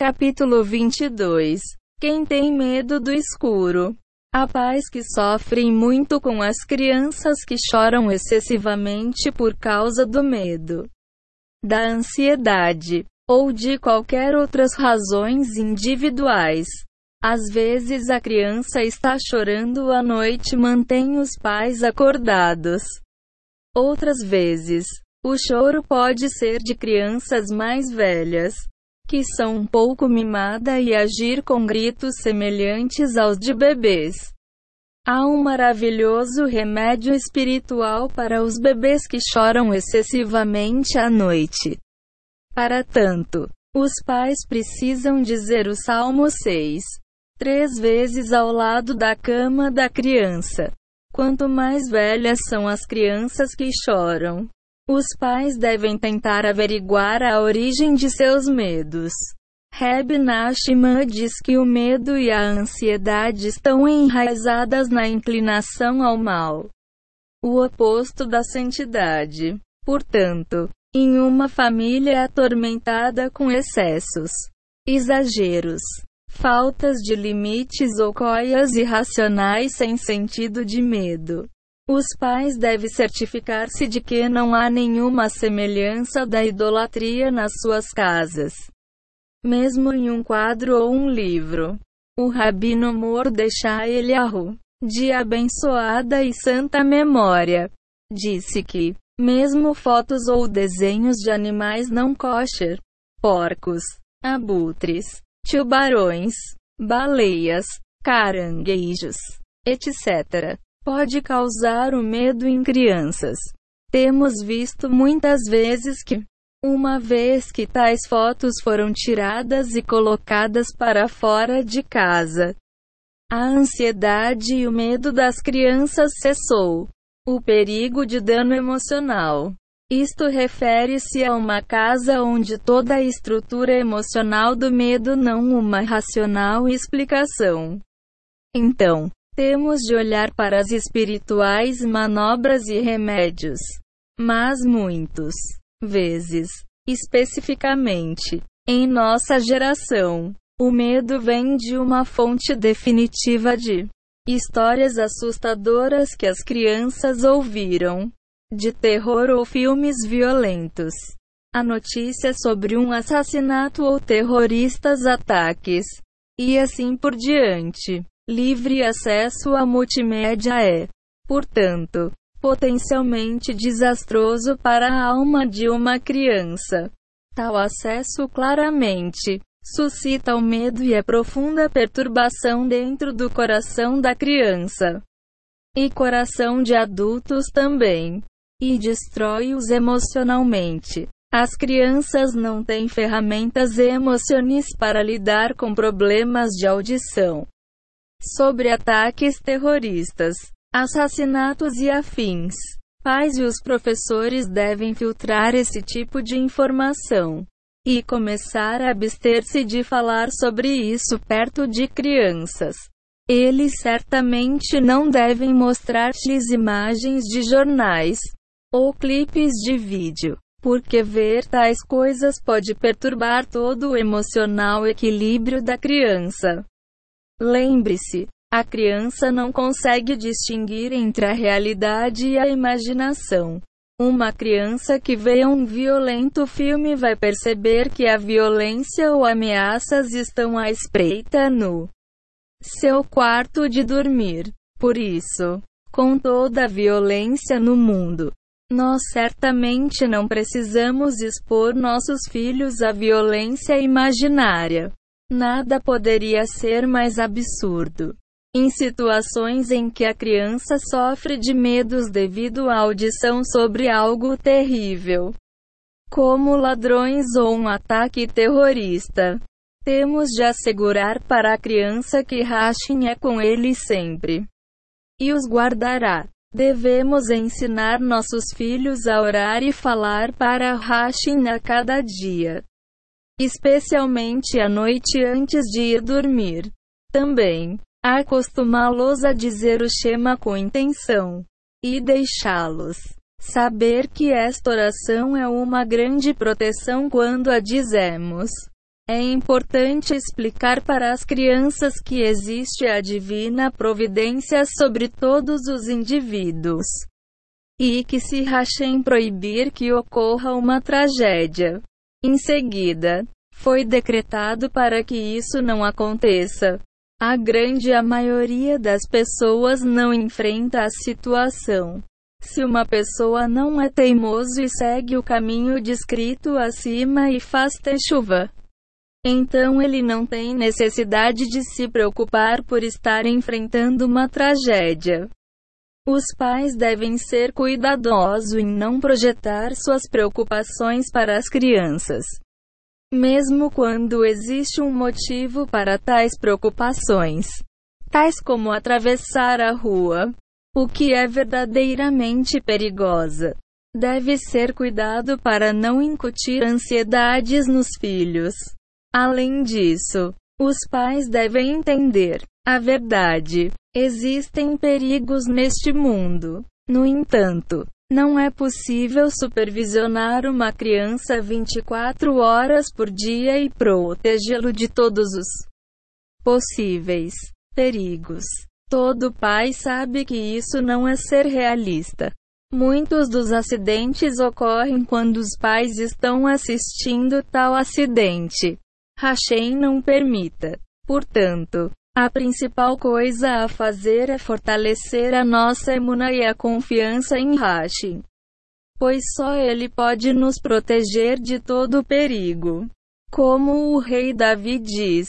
Capítulo 22 Quem tem medo do escuro? Há pais que sofrem muito com as crianças que choram excessivamente por causa do medo, da ansiedade ou de qualquer outras razões individuais. Às vezes a criança está chorando à noite e mantém os pais acordados. Outras vezes, o choro pode ser de crianças mais velhas, que são um pouco mimada e agir com gritos semelhantes aos de bebês. Há um maravilhoso remédio espiritual para os bebês que choram excessivamente à noite. Para tanto, os pais precisam dizer o Salmo 6 três vezes ao lado da cama da criança. Quanto mais velhas são as crianças que choram, os pais devem tentar averiguar a origem de seus medos. Reb Nachman diz que o medo e a ansiedade estão enraizadas na inclinação ao mal, o oposto da santidade. Portanto, em uma família atormentada com excessos, exageros, faltas de limites ou coias irracionais sem sentido de medo, os pais devem certificar-se de que não há nenhuma semelhança da idolatria nas suas casas. Mesmo em um quadro ou um livro. O Rabino Mordechai Eliahu, de abençoada e santa memória, disse que, mesmo fotos ou desenhos de animais não kosher, porcos, abutres, tubarões, baleias, caranguejos, etc., pode causar o medo em crianças. Temos visto muitas vezes que, uma vez que tais fotos foram tiradas e colocadas para fora de casa, a ansiedade e o medo das crianças cessou. O perigo de dano emocional. Isto refere-se a uma casa onde toda a estrutura emocional do medo não uma racional explicação. Então, temos de olhar para as espirituais manobras e remédios. Mas muitos vezes, especificamente, em nossa geração, o medo vem de uma fonte definitiva de histórias assustadoras que as crianças ouviram, de terror ou filmes violentos. A notícia sobre um assassinato ou terroristas ataques, e assim por diante. Livre acesso à multimédia é, portanto, potencialmente desastroso para a alma de uma criança. Tal acesso claramente suscita o medo e a profunda perturbação dentro do coração da criança. E coração de adultos também. E destrói-os emocionalmente. As crianças não têm ferramentas emocionais para lidar com problemas de audição sobre ataques terroristas, assassinatos e afins. Pais e os professores devem filtrar esse tipo de informação e começar a abster-se de falar sobre isso perto de crianças. Eles certamente não devem mostrar-lhes imagens de jornais ou clipes de vídeo, porque ver tais coisas pode perturbar todo o emocional equilíbrio da criança. Lembre-se, a criança não consegue distinguir entre a realidade e a imaginação. Uma criança que vê um violento filme vai perceber que a violência ou ameaças estão à espreita no seu quarto de dormir. Por isso, com toda a violência no mundo, nós certamente não precisamos expor nossos filhos à violência imaginária. Nada poderia ser mais absurdo. Em situações em que a criança sofre de medos devido à audição sobre algo terrível, como ladrões ou um ataque terrorista, temos de assegurar para a criança que Hashem é com ele sempre e os guardará. Devemos ensinar nossos filhos a orar e falar para Hashem a cada dia especialmente à noite antes de ir dormir. Também, acostumá-los a dizer o Shema com intenção e deixá-los saber que esta oração é uma grande proteção quando a dizemos. É importante explicar para as crianças que existe a divina providência sobre todos os indivíduos. E que se Hashem proibir que ocorra uma tragédia. Em seguida, foi decretado para que isso não aconteça. A grande maioria das pessoas não enfrenta a situação. Se uma pessoa não é teimoso e segue o caminho descrito acima e faz chuva, então ele não tem necessidade de se preocupar por estar enfrentando uma tragédia. Os pais devem ser cuidadosos em não projetar suas preocupações para as crianças. Mesmo quando existe um motivo para tais preocupações, tais como atravessar a rua, o que é verdadeiramente perigosa. Deve ser cuidado para não incutir ansiedades nos filhos. Além disso, os pais devem entender a verdade. Existem perigos neste mundo. No entanto, não é possível supervisionar uma criança 24 horas por dia e protegê-lo de todos os possíveis perigos. Todo pai sabe que isso não é ser realista. Muitos dos acidentes ocorrem quando os pais estão assistindo tal acidente. Hashem não permita. Portanto, a principal coisa a fazer é fortalecer a nossa emuna e a confiança em Hashem. Pois só ele pode nos proteger de todo perigo. Como o rei Davi diz: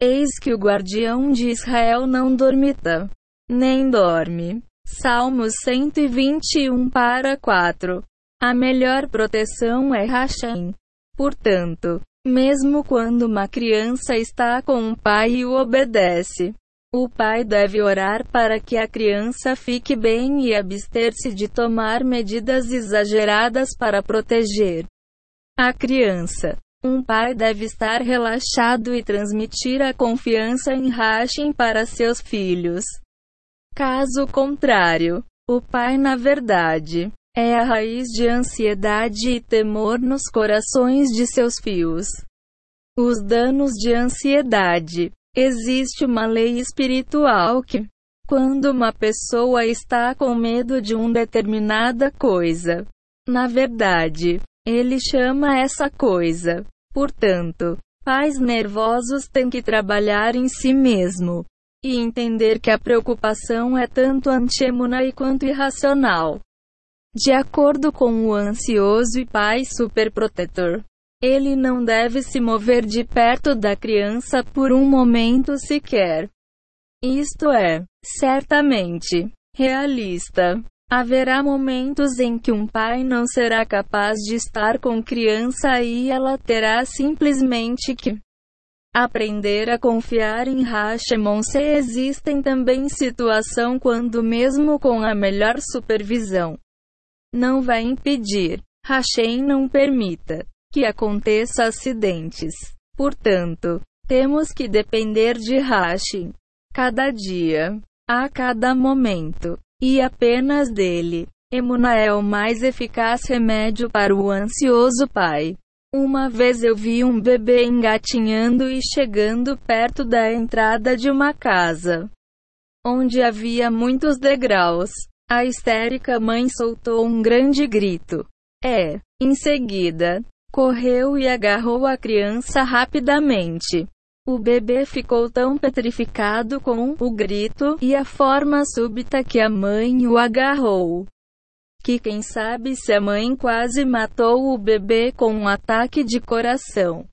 Eis que o guardião de Israel não dormita, nem dorme. Salmos 121 para 4. A melhor proteção é Hashem. Portanto, mesmo quando uma criança está com um pai e o obedece, o pai deve orar para que a criança fique bem e abster-se de tomar medidas exageradas para proteger a criança. Um pai deve estar relaxado e transmitir a confiança em Hashem para seus filhos. Caso contrário, o pai, na verdade, é a raiz de ansiedade e temor nos corações de seus filhos. Os danos de ansiedade. Existe uma lei espiritual que, quando uma pessoa está com medo de uma determinada coisa, na verdade, ele chama essa coisa. Portanto, pais nervosos têm que trabalhar em si mesmo e entender que a preocupação é tanto antiemuna quanto irracional. De acordo com o ansioso e pai superprotetor, ele não deve se mover de perto da criança por um momento sequer. Isto é, certamente, realista. Haverá momentos em que um pai não será capaz de estar com criança e ela terá simplesmente que aprender a confiar em Hashemon se existem também situação quando mesmo com a melhor supervisão não vai impedir. Hashem não permita que aconteça acidentes. Portanto, temos que depender de Hashem cada dia, a cada momento, e apenas dele. Emuna é o mais eficaz remédio para o ansioso pai. Uma vez eu vi um bebê engatinhando e chegando perto da entrada de uma casa, onde havia muitos degraus. A histérica mãe soltou um grande grito. É, em seguida, correu e agarrou a criança rapidamente. O bebê ficou tão petrificado com o grito e a forma súbita que a mãe o agarrou. Que quem sabe se a mãe quase matou o bebê com um ataque de coração.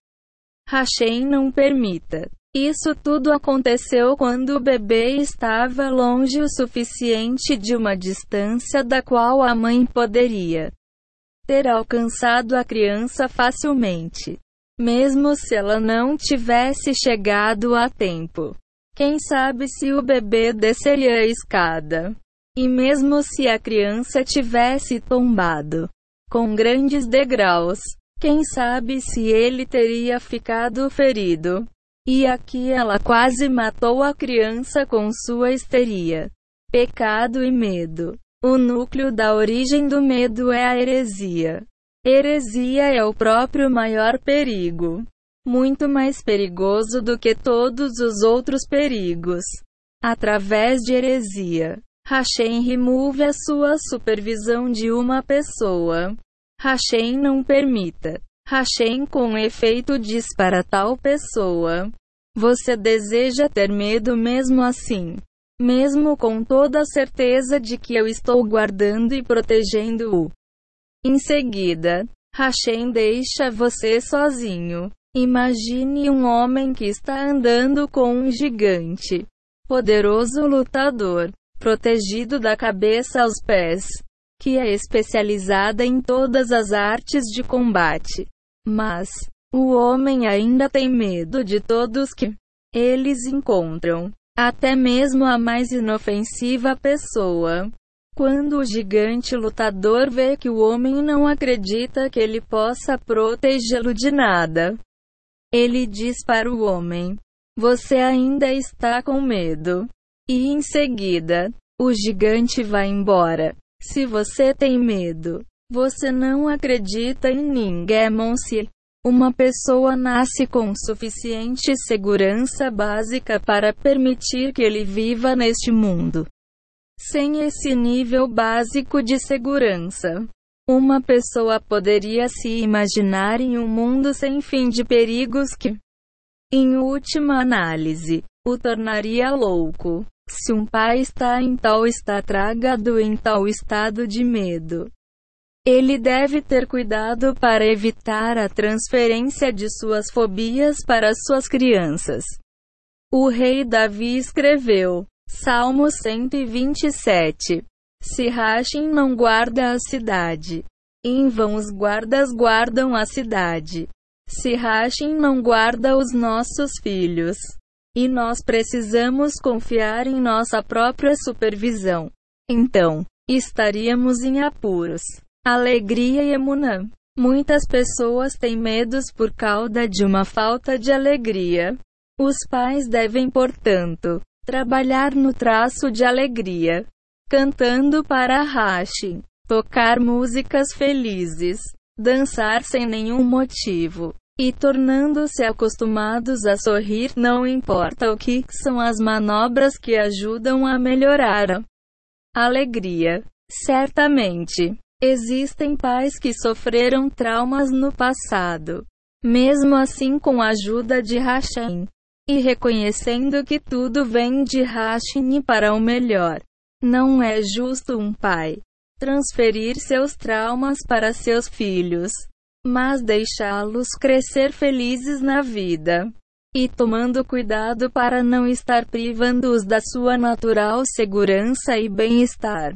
Hashem não permita. Isso tudo aconteceu quando o bebê estava longe o suficiente de uma distância da qual a mãe poderia ter alcançado a criança facilmente, mesmo se ela não tivesse chegado a tempo. Quem sabe se o bebê desceria a escada? E mesmo se a criança tivesse tombado com grandes degraus, quem sabe se ele teria ficado ferido? E aqui ela quase matou a criança com sua histeria, pecado e medo. O núcleo da origem do medo é a heresia. Heresia é o próprio maior perigo. muito mais perigoso do que todos os outros perigos. Através de heresia, Hashem remove a sua supervisão de uma pessoa. Hashem não permita. Hashem com efeito diz para tal pessoa: Você deseja ter medo mesmo assim? Mesmo com toda a certeza de que eu estou guardando e protegendo-o. Em seguida, Hashem deixa você sozinho. Imagine um homem que está andando com um gigante, poderoso lutador, protegido da cabeça aos pés, que é especializada em todas as artes de combate. Mas, o homem ainda tem medo de todos que eles encontram, até mesmo a mais inofensiva pessoa. Quando o gigante lutador vê que o homem não acredita que ele possa protegê-lo de nada, ele diz para o homem: Você ainda está com medo. E em seguida, o gigante vai embora. Se você tem medo, você não acredita em ninguém. Se uma pessoa nasce com suficiente segurança básica para permitir que ele viva neste mundo. Sem esse nível básico de segurança, uma pessoa poderia se imaginar em um mundo sem fim de perigos que, em última análise, o tornaria louco. Se um pai está em tal estado tragado em tal estado de medo, ele deve ter cuidado para evitar a transferência de suas fobias para suas crianças. O rei Davi escreveu, Salmo 127. Se Rachem não guarda a cidade. Em vão os guardas guardam a cidade. Se Rachem não guarda os nossos filhos. E nós precisamos confiar em nossa própria supervisão. Então, estaríamos em apuros. Alegria e emunã. Muitas pessoas têm medos por causa de uma falta de alegria. Os pais devem, portanto, trabalhar no traço de alegria cantando para Hashi, tocar músicas felizes, dançar sem nenhum motivo e tornando-se acostumados a sorrir, não importa o que são as manobras que ajudam a melhorar a alegria. Certamente, existem pais que sofreram traumas no passado. Mesmo assim, com a ajuda de Hashem e reconhecendo que tudo vem de Hashem para o melhor. Não é justo um pai transferir seus traumas para seus filhos, mas deixá-los crescer felizes na vida. E tomando cuidado para não estar privando-os da sua natural segurança e bem-estar.